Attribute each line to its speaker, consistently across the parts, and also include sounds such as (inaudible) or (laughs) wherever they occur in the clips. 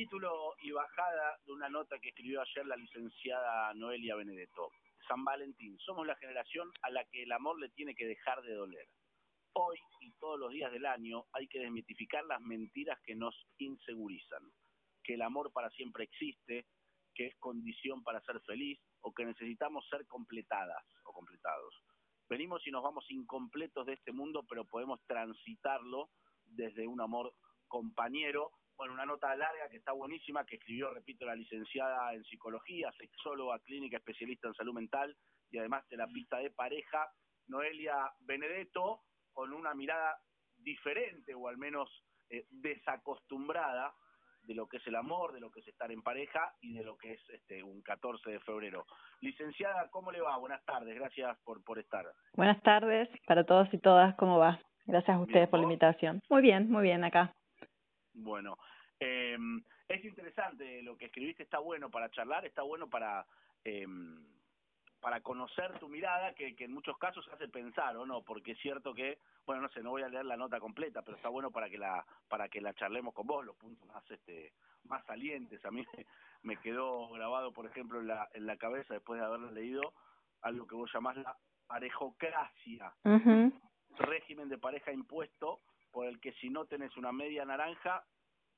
Speaker 1: Título y bajada de una nota que escribió ayer la licenciada Noelia Benedetto. San Valentín, somos la generación a la que el amor le tiene que dejar de doler. Hoy y todos los días del año hay que desmitificar las mentiras que nos insegurizan. Que el amor para siempre existe, que es condición para ser feliz o que necesitamos ser completadas o completados. Venimos y nos vamos incompletos de este mundo, pero podemos transitarlo desde un amor compañero bueno, una nota larga que está buenísima, que escribió, repito, la licenciada en psicología, sexóloga, clínica, especialista en salud mental y además de la pista de pareja, Noelia Benedetto, con una mirada diferente o al menos eh, desacostumbrada de lo que es el amor, de lo que es estar en pareja y de lo que es este un 14 de febrero. Licenciada, ¿cómo le va? Buenas tardes, gracias por, por estar.
Speaker 2: Buenas tardes para todos y todas, ¿cómo va? Gracias a ustedes por la invitación. Muy bien, muy bien acá.
Speaker 1: Bueno, eh, es interesante lo que escribiste, está bueno para charlar, está bueno para eh, para conocer tu mirada, que, que en muchos casos hace pensar, ¿o no? Porque es cierto que, bueno, no sé, no voy a leer la nota completa, pero está bueno para que la para que la charlemos con vos, los puntos más este más salientes. A mí (laughs) me quedó grabado, por ejemplo, en la, en la cabeza, después de haberlo leído, algo que vos llamás la parejocracia, régimen de pareja impuesto por el que si no tenés una media naranja,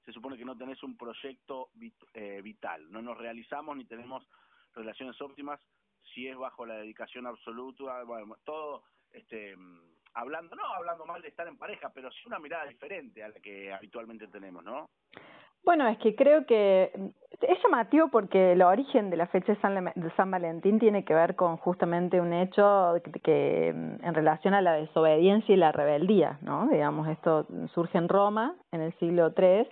Speaker 1: se supone que no tenés un proyecto eh, vital. No nos realizamos ni tenemos relaciones óptimas si es bajo la dedicación absoluta, bueno, todo este hablando, no hablando mal de estar en pareja, pero sí una mirada diferente a la que habitualmente tenemos, ¿no?
Speaker 2: Bueno, es que creo que es llamativo porque el origen de la fecha de San, Valentín tiene que ver con justamente un hecho que, en relación a la desobediencia y la rebeldía, ¿no? Digamos, esto surge en Roma en el siglo III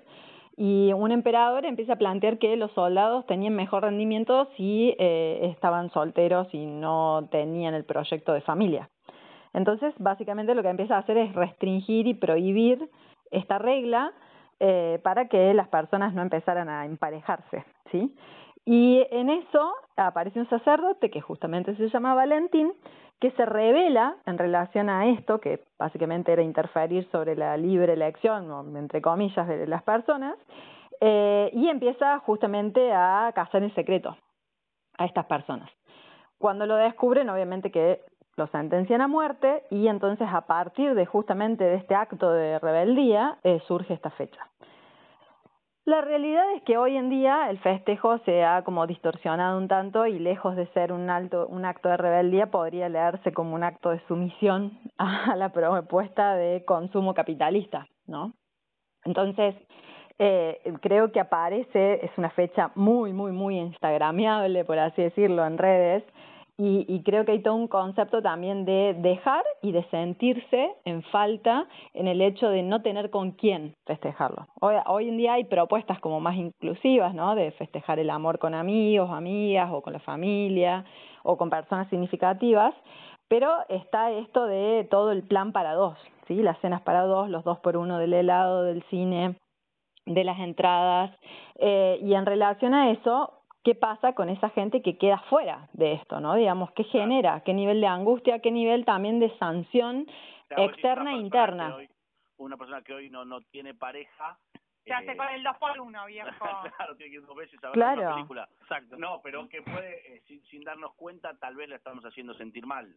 Speaker 2: y un emperador empieza a plantear que los soldados tenían mejor rendimiento si eh, estaban solteros y no tenían el proyecto de familia. Entonces, básicamente lo que empieza a hacer es restringir y prohibir esta regla eh, para que las personas no empezaran a emparejarse, ¿sí? Y en eso aparece un sacerdote que justamente se llama Valentín, que se revela en relación a esto, que básicamente era interferir sobre la libre elección, entre comillas, de las personas, eh, y empieza justamente a casar en secreto a estas personas. Cuando lo descubren, obviamente que lo sentencian a muerte y entonces a partir de justamente de este acto de rebeldía eh, surge esta fecha. La realidad es que hoy en día el festejo se ha como distorsionado un tanto y lejos de ser un, alto, un acto de rebeldía podría leerse como un acto de sumisión a la propuesta de consumo capitalista, ¿no? Entonces, eh, creo que aparece, es una fecha muy, muy, muy instagramiable, por así decirlo, en redes, y, y, creo que hay todo un concepto también de dejar y de sentirse en falta en el hecho de no tener con quién festejarlo. Hoy, en día hay propuestas como más inclusivas, ¿no? De festejar el amor con amigos, amigas o con la familia o con personas significativas, pero está esto de todo el plan para dos, ¿sí? Las cenas para dos, los dos por uno del helado, del cine, de las entradas. Eh, y en relación a eso, qué pasa con esa gente que queda fuera de esto, ¿no? Digamos, qué genera, qué nivel de angustia, qué nivel también de sanción externa e interna.
Speaker 1: una persona que hoy no, no tiene pareja.
Speaker 3: Se hace eh, con el 2 por 1 viejo. (laughs)
Speaker 1: claro, tiene que ir dos veces a ver claro. una película. Exacto. No, pero que puede, eh, sin, sin darnos cuenta, tal vez la estamos haciendo sentir mal.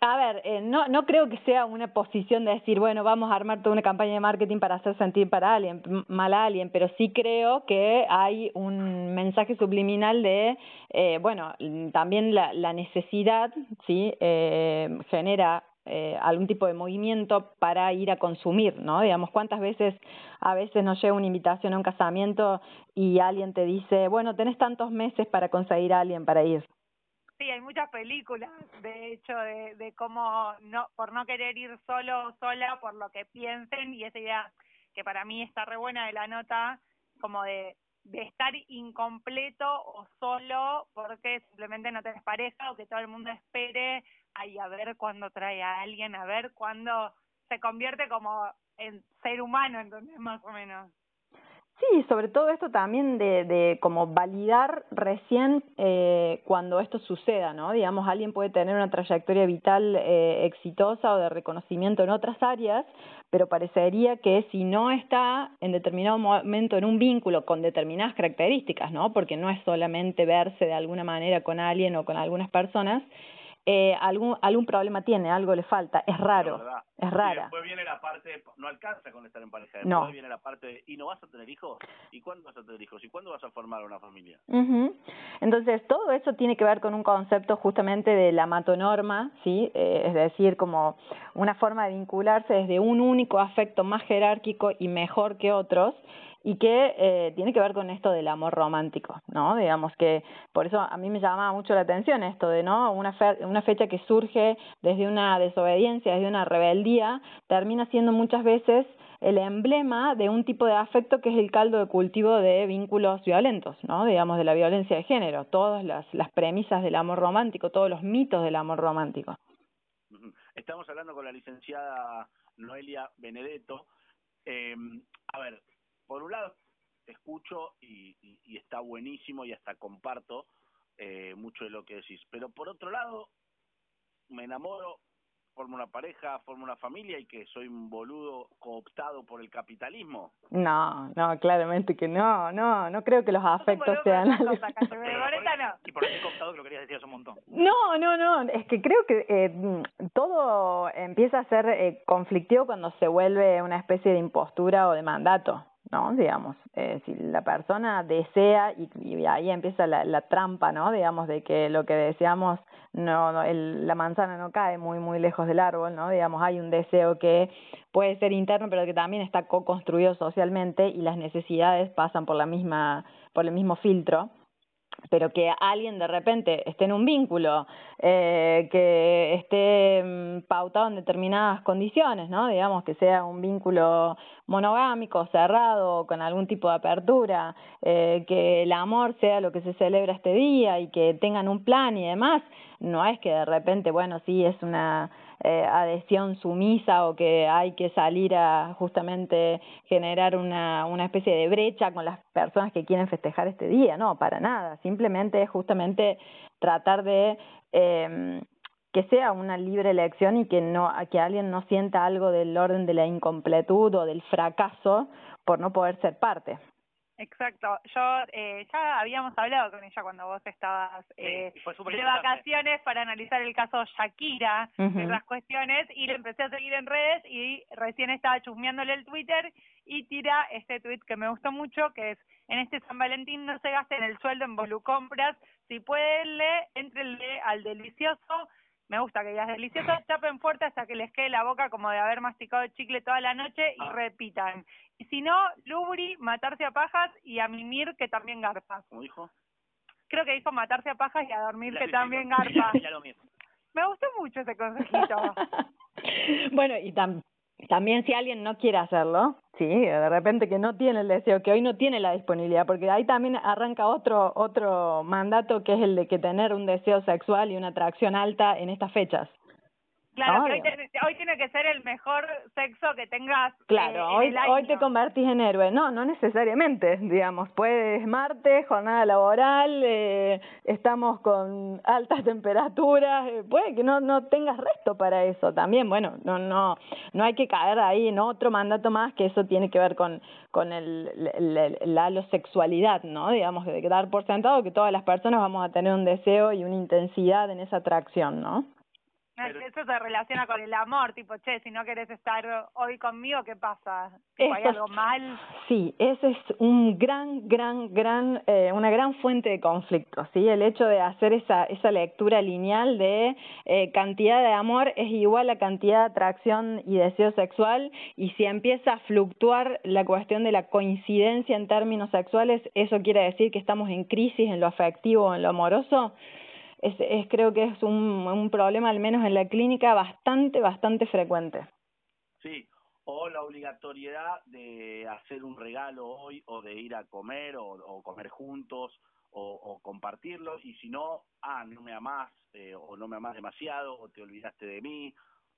Speaker 2: A ver, eh, no, no creo que sea una posición de decir, bueno, vamos a armar toda una campaña de marketing para hacer sentir para alguien, mal a alguien, pero sí creo que hay un mensaje subliminal de, eh, bueno, también la, la necesidad, ¿sí? Eh, genera eh, algún tipo de movimiento para ir a consumir, ¿no? Digamos, cuántas veces a veces nos llega una invitación a un casamiento y alguien te dice, bueno, tenés tantos meses para conseguir a alguien para ir.
Speaker 3: Sí, hay muchas películas, de hecho, de, de cómo no, por no querer ir solo o sola, por lo que piensen, y esa idea que para mí está re buena de la nota, como de, estar incompleto o solo porque simplemente no tenés pareja o que todo el mundo espere ahí a ver cuándo trae a alguien, a ver cuándo se convierte como en ser humano, entonces más o menos.
Speaker 2: Sí, sobre todo esto también de, de como validar recién eh, cuando esto suceda, ¿no? Digamos, alguien puede tener una trayectoria vital eh, exitosa o de reconocimiento en otras áreas, pero parecería que si no está en determinado momento en un vínculo con determinadas características, ¿no? Porque no es solamente verse de alguna manera con alguien o con algunas personas, eh, algún, algún problema tiene, algo le falta, es raro, es rara.
Speaker 1: después viene la parte, no alcanza con estar en pareja, después viene la parte, ¿y no vas a tener hijos? ¿Y cuándo vas a tener hijos? ¿Y cuándo vas a formar una familia?
Speaker 2: Entonces, todo eso tiene que ver con un concepto justamente de la matonorma, ¿sí? Eh, es decir, como una forma de vincularse desde un único afecto más jerárquico y mejor que otros, y que eh, tiene que ver con esto del amor romántico, ¿no? Digamos que por eso a mí me llama mucho la atención esto de, ¿no? Una, fe una fecha que surge desde una desobediencia, desde una rebeldía, termina siendo muchas veces el emblema de un tipo de afecto que es el caldo de cultivo de vínculos violentos, ¿no? Digamos, de la violencia de género, todas las, las premisas del amor romántico, todos los mitos del amor romántico.
Speaker 1: Estamos hablando con la licenciada Noelia Benedetto. Eh, a ver, por un lado, te escucho y, y, está buenísimo y hasta comparto eh, mucho de lo que decís. Pero por otro lado, me enamoro, formo una pareja, formo una familia y que soy un boludo cooptado por el capitalismo.
Speaker 2: No, no, claramente que no, no, no creo que los afectos sean...
Speaker 4: y por qué cooptado que lo querías decir hace un montón.
Speaker 2: No, no, no, es que creo que eh, todo empieza a ser eh, conflictivo cuando se vuelve una especie de impostura o de mandato. ¿No? Digamos, eh, si la persona desea, y, ahí empieza la, la, trampa, ¿no? Digamos, de que lo que deseamos, no, no el, la manzana no cae muy, muy lejos del árbol, ¿no? Digamos, hay un deseo que puede ser interno, pero que también está co-construido socialmente y las necesidades pasan por la misma, por el mismo filtro pero que alguien de repente esté en un vínculo, eh, que esté mm, pautado en determinadas condiciones, ¿no? Digamos que sea un vínculo monogámico, cerrado, con algún tipo de apertura, eh, que el amor sea lo que se celebra este día y que tengan un plan y demás, no es que de repente, bueno, sí, es una eh, adhesión sumisa o que hay que salir a justamente generar una, una especie de brecha con las personas que quieren festejar este día, no, para nada, simplemente es justamente tratar de eh, que sea una libre elección y que no que alguien no sienta algo del orden de la incompletud o del fracaso por no poder ser parte.
Speaker 3: Exacto. Yo eh, ya habíamos hablado con ella cuando vos estabas eh, de vacaciones para analizar el caso Shakira y las cuestiones y le empecé a seguir en redes y recién estaba chusmeándole el Twitter y tira este tweet que me gustó mucho que es en este San Valentín no se gasten el sueldo en volucompras, si pueden le, entrenle al delicioso me gusta que digas delicioso, chapen fuerte hasta que les quede la boca como de haber masticado chicle toda la noche y ah. repitan. Y si no, Lubri, matarse a pajas y a mimir que también garpa.
Speaker 1: ¿Cómo dijo?
Speaker 3: Creo que dijo matarse a pajas y a dormir que también garpa. (laughs) Me gustó mucho ese consejito. (laughs)
Speaker 2: bueno, y también también si alguien no quiere hacerlo, sí, de repente que no tiene el deseo, que hoy no tiene la disponibilidad, porque ahí también arranca otro otro mandato que es el de que tener un deseo sexual y una atracción alta en estas fechas.
Speaker 3: Claro, que hoy, tiene que ser el mejor sexo que tengas.
Speaker 2: Claro,
Speaker 3: eh,
Speaker 2: hoy, hoy te convertís en héroe. No, no necesariamente, digamos. Puedes martes, jornada laboral, eh, estamos con altas temperaturas, eh, puede que no, no tengas resto para eso también. Bueno, no, no, no hay que caer ahí en otro mandato más que eso tiene que ver con, con el, la sexualidad, ¿no? Digamos, de dar por sentado que todas las personas vamos a tener un deseo y una intensidad en esa atracción, ¿no?
Speaker 3: Eso se relaciona con el amor, tipo, che, si no querés estar hoy conmigo, ¿qué pasa? ¿Hay algo mal?
Speaker 2: Sí, ese es un gran, gran, gran, eh, una gran fuente de conflicto, ¿sí? El hecho de hacer esa, esa lectura lineal de eh, cantidad de amor es igual a cantidad de atracción y deseo sexual, y si empieza a fluctuar la cuestión de la coincidencia en términos sexuales, eso quiere decir que estamos en crisis en lo afectivo o en lo amoroso es, creo que es un, un problema, al menos en la clínica, bastante, bastante frecuente.
Speaker 1: Sí, o la obligatoriedad de hacer un regalo hoy o de ir a comer o, o comer juntos o, o, compartirlo y si no, ah, no me amás eh, o no me amás demasiado o te olvidaste de mí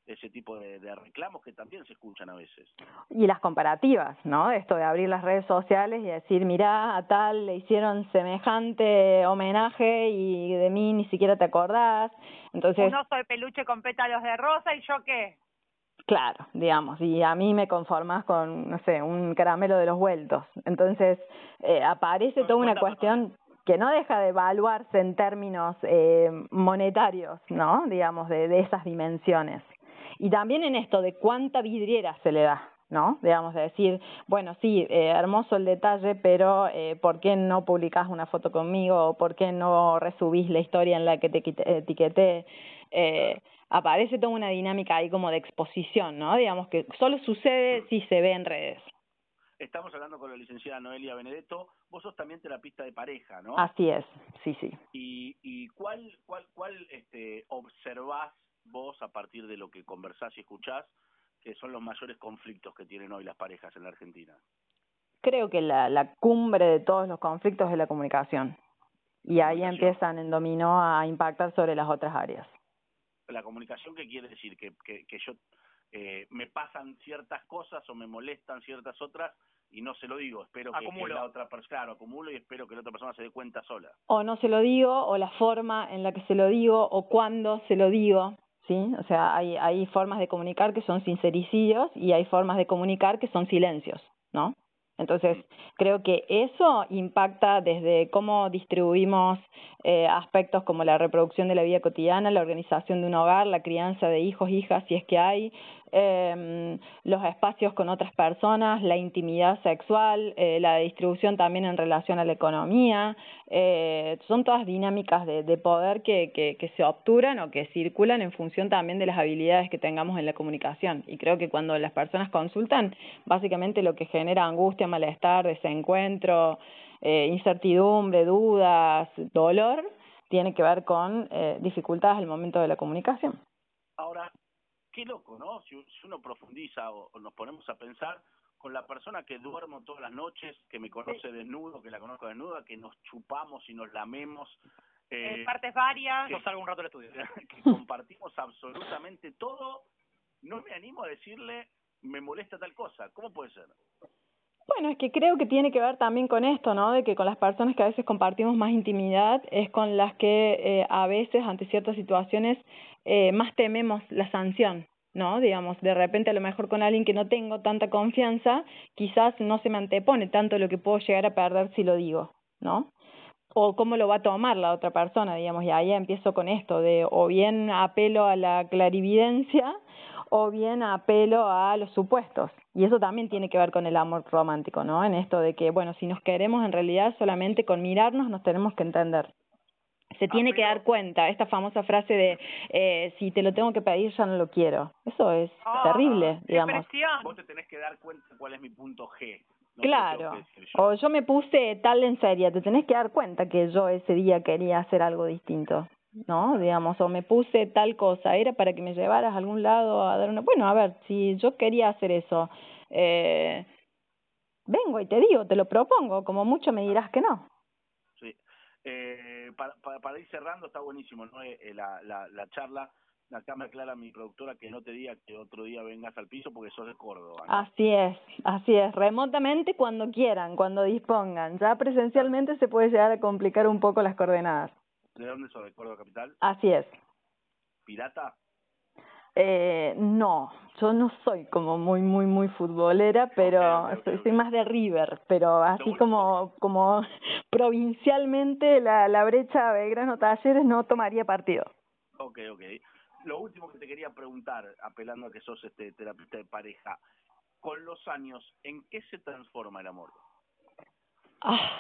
Speaker 1: ese tipo de, reclamos que también se escuchan a veces.
Speaker 2: Y las comparativas, ¿no? Esto de abrir las redes sociales y decir, mira, a tal le hicieron semejante homenaje y de mí ni siquiera te acordás. Entonces,
Speaker 3: un oso de peluche con pétalos de rosa y yo qué.
Speaker 2: Claro, digamos, y a mí me conformas con, no sé, un caramelo de los vueltos. Entonces, eh, aparece toda una cuestión que no deja de evaluarse en términos eh, monetarios, ¿no? Digamos, de, de esas dimensiones. Y también en esto de cuánta vidriera se le da, ¿no? Digamos, de decir, bueno, sí, eh, hermoso el detalle, pero eh, ¿por qué no publicás una foto conmigo? ¿O por qué no resubís la historia en la que te etiqueté? Eh, aparece toda una dinámica ahí como de exposición, ¿no? Digamos que solo sucede si se ve en redes.
Speaker 1: Estamos hablando con la licenciada Noelia Benedetto. Vos sos también terapista de pareja, ¿no?
Speaker 2: Así es, sí, sí.
Speaker 1: ¿Y, y cuál, cuál, cuál este, observás vos, a partir de lo que conversás y escuchás, que son los mayores conflictos que tienen hoy las parejas en la Argentina?
Speaker 2: Creo que la, la cumbre de todos los conflictos es la comunicación. Y ahí empiezan en dominó a impactar sobre las otras áreas.
Speaker 1: ¿La comunicación qué quiere decir? Que, que, que yo eh, me pasan ciertas cosas o me molestan ciertas otras y no se lo digo, espero que, la otra persona, claro, acumulo y espero que la otra persona se dé cuenta sola.
Speaker 2: O no se lo digo, o la forma en la que se lo digo, o cuándo se lo digo, ¿sí? O sea, hay, hay formas de comunicar que son sincericidios y hay formas de comunicar que son silencios, ¿no? Entonces, creo que eso impacta desde cómo distribuimos eh, aspectos como la reproducción de la vida cotidiana, la organización de un hogar, la crianza de hijos, hijas, si es que hay, eh, los espacios con otras personas, la intimidad sexual, eh, la distribución también en relación a la economía, eh, son todas dinámicas de, de poder que, que, que se obturan o que circulan en función también de las habilidades que tengamos en la comunicación. Y creo que cuando las personas consultan, básicamente lo que genera angustia, malestar, desencuentro, eh, incertidumbre, dudas, dolor, tiene que ver con eh, dificultades al momento de la comunicación.
Speaker 1: Ahora, qué loco, ¿no? Si, uno profundiza o, nos ponemos a pensar con la persona que duermo todas las noches, que me conoce desnudo, que la conozco desnuda, que nos chupamos y nos lamemos.
Speaker 3: Eh, partes varias.
Speaker 4: Que salgo un rato del estudio. (laughs)
Speaker 1: que compartimos absolutamente todo. No me animo a decirle, me molesta tal cosa. ¿Cómo puede ser?
Speaker 2: Bueno, es que creo que tiene que ver también con esto, ¿no? De que con las personas que a veces compartimos más intimidad es con las que eh, a veces ante ciertas situaciones eh, más tememos la sanción, ¿no? Digamos, de repente a lo mejor con alguien que no tengo tanta confianza, quizás no se me antepone tanto lo que puedo llegar a perder si lo digo, ¿no? O cómo lo va a tomar la otra persona, digamos, y ahí empiezo con esto de o bien apelo a la clarividencia o bien apelo a los supuestos. Y eso también tiene que ver con el amor romántico, ¿no? En esto de que, bueno, si nos queremos en realidad solamente con mirarnos nos tenemos que entender se tiene que dar cuenta, esta famosa frase de eh, si te lo tengo que pedir ya no lo quiero. Eso es ah, terrible, digamos.
Speaker 1: Vos te tenés que dar cuenta cuál es mi punto G.
Speaker 2: claro, o yo me puse tal en serio, te tenés que dar cuenta que yo ese día quería hacer algo distinto, ¿no? Digamos, o me puse tal cosa, era para que me llevaras a algún lado a dar una... Bueno, a ver, si yo quería hacer eso, eh, vengo y te digo, te lo propongo, como mucho me dirás que no.
Speaker 1: Eh, para, para, ir cerrando, está buenísimo ¿no? Eh, eh, la, la, la charla. Acá me aclara mi productora que no te diga que otro día vengas al piso porque sos de Córdoba.
Speaker 2: Así es, así es. Remotamente cuando quieran, cuando dispongan. Ya presencialmente se puede llegar a complicar un poco las coordenadas.
Speaker 1: ¿De dónde sos? ¿De Córdoba Capital?
Speaker 2: Así es.
Speaker 1: ¿Pirata?
Speaker 2: Eh, no, yo no soy como muy, muy, muy futbolera, pero soy, más de River, pero así como, como (laughs) provincialmente la, la brecha Belgrano Talleres no tomaría partido.
Speaker 1: Ok, ok. Lo último que te quería preguntar, apelando a que sos este terapeuta de pareja, con los años, ¿en qué se transforma el amor?
Speaker 2: Ah,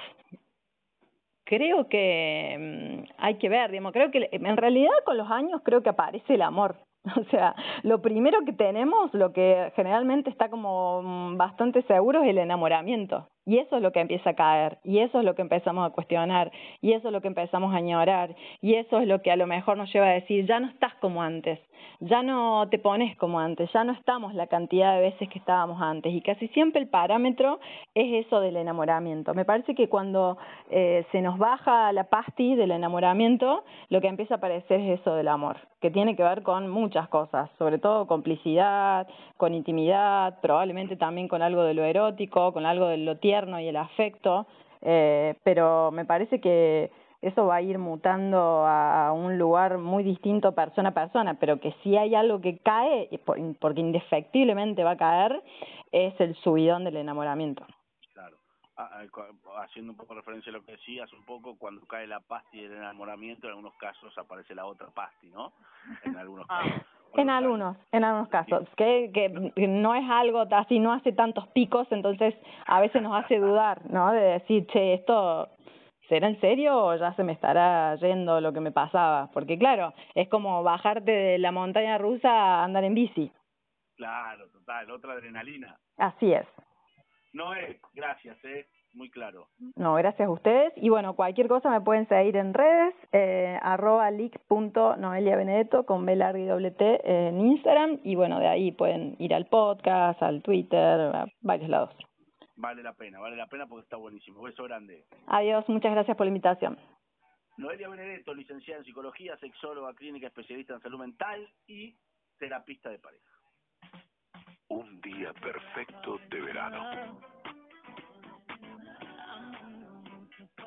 Speaker 2: creo que mm, hay que ver, digamos, creo que en realidad con los años creo que aparece el amor, (laughs) O sea, lo primero que tenemos, lo que generalmente está como mm, bastante seguro es el enamoramiento, Y eso es lo que empieza a caer, y eso es lo que empezamos a cuestionar, y eso es lo que empezamos a añorar, y eso es lo que a lo mejor nos lleva a decir, ya no estás como antes, ya no te pones como antes, ya no estamos la cantidad de veces que estábamos antes, y casi siempre el parámetro es eso del enamoramiento. Me parece que cuando eh, se nos baja la pasti del enamoramiento, lo que empieza a aparecer es eso del amor, que tiene que ver con muchas cosas, sobre todo complicidad, con intimidad, probablemente también con algo de lo erótico, con algo de lo tierno y el afecto, eh, pero me parece que eso va a ir mutando a un lugar muy distinto persona a persona, pero que si hay algo que cae, porque indefectiblemente va a caer, es el subidón del enamoramiento.
Speaker 1: Claro. Haciendo un poco referencia a lo que decías, un poco cuando cae la pasti del enamoramiento, en algunos casos aparece la otra pasti, ¿no? En algunos ah. casos.
Speaker 2: En algunos, en algunos casos, que, que no es algo así, no hace tantos picos, entonces a veces nos hace dudar, ¿no? De decir, che, esto ¿será en serio o ya se me estará yendo lo que me pasaba? Porque claro, es como bajarte de la montaña rusa a andar en bici.
Speaker 1: Claro, total, otra adrenalina.
Speaker 2: Así es.
Speaker 1: No es, gracias, eh, muy claro.
Speaker 2: No, gracias a ustedes. Y bueno, cualquier cosa me pueden seguir en redes, eh, arroba benedetto con B larga y doble T en Instagram. Y bueno, de ahí pueden ir al podcast, al Twitter, a varios lados
Speaker 1: vale la pena, vale la pena porque está buenísimo. Beso grande.
Speaker 2: Adiós, muchas gracias por la invitación.
Speaker 1: Noelia Benedetto, licenciada en psicología, sexóloga clínica, especialista en salud mental y terapista de pareja.
Speaker 5: Un día perfecto de verano.